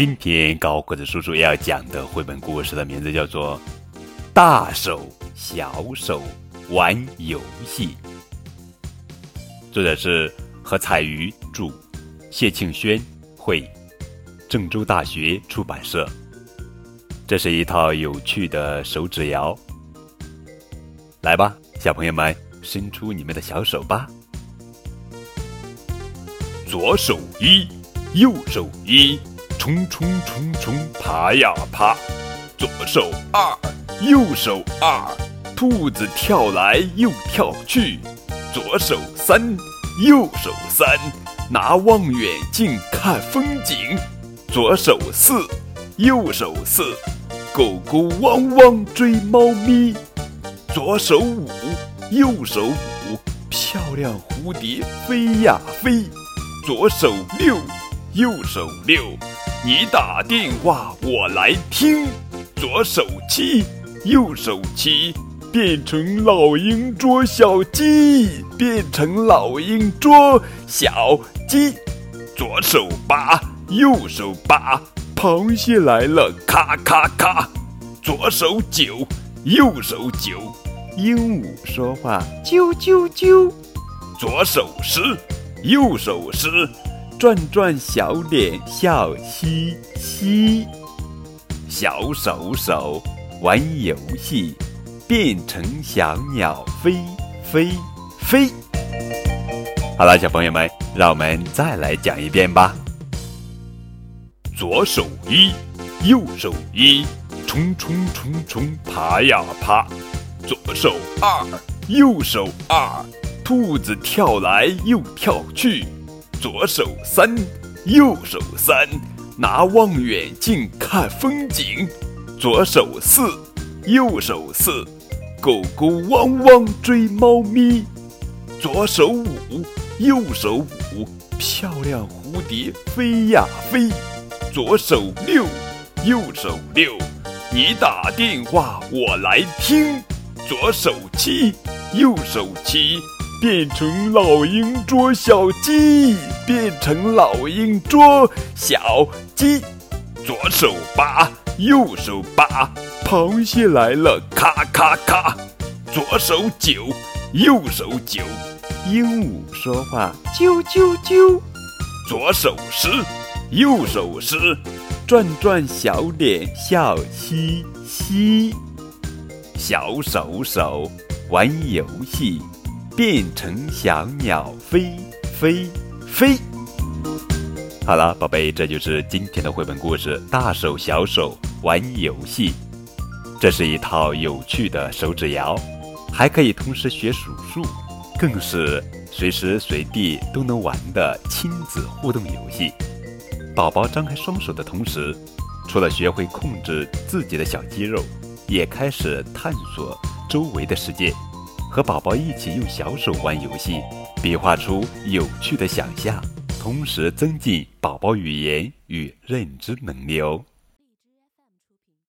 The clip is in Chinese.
今天高个子叔叔要讲的绘本故事的名字叫做《大手小手玩游戏》，作者是何彩瑜著，谢庆轩绘，郑州大学出版社。这是一套有趣的手指谣，来吧，小朋友们，伸出你们的小手吧。左手一，右手一，冲冲冲冲，爬呀爬。左手二，右手二，兔子跳来又跳去。左手三，右手三，拿望远镜看风景。左手四，右手四，狗狗汪汪追猫咪。左手五，右手五，漂亮蝴蝶飞呀飞。左手六，右手六，你打电话我来听。左手七，右手七，变成老鹰捉小鸡，变成老鹰捉小鸡。左手八，右手八，螃蟹来了，咔咔咔。左手九，右手九，鹦鹉说话，啾啾啾。左手十。右手十转转小脸笑嘻嘻，小手手玩游戏，变成小鸟飞飞飞。好了，小朋友们，让我们再来讲一遍吧。左手一，右手一，冲冲冲冲，爬呀爬。左手二，右手二。兔子跳来又跳去，左手三，右手三，拿望远镜看风景。左手四，右手四，狗狗汪汪追猫咪。左手五，右手五，漂亮蝴蝶飞呀飞。左手六，右手六，你打电话我来听。左手七，右手七。变成老鹰捉小鸡，变成老鹰捉小鸡。左手八，右手八，螃蟹来了，咔咔咔。左手九，右手九，鹦鹉说话，啾啾啾。左手十，右手十，转转小脸笑嘻嘻。小手手玩游戏。变成小鸟飞飞飞。好了，宝贝，这就是今天的绘本故事。大手小手玩游戏，这是一套有趣的手指谣，还可以同时学数数，更是随时随地都能玩的亲子互动游戏。宝宝张开双手的同时，除了学会控制自己的小肌肉，也开始探索周围的世界。和宝宝一起用小手玩游戏，比划出有趣的想象，同时增进宝宝语言与认知能力哦。